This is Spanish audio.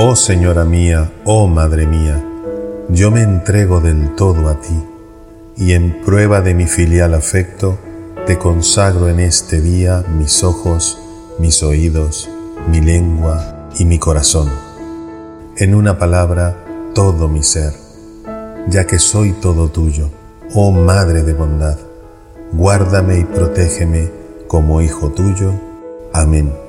Oh Señora mía, oh Madre mía, yo me entrego del todo a ti, y en prueba de mi filial afecto, te consagro en este día mis ojos, mis oídos, mi lengua y mi corazón. En una palabra, todo mi ser, ya que soy todo tuyo, oh Madre de bondad, guárdame y protégeme como hijo tuyo. Amén.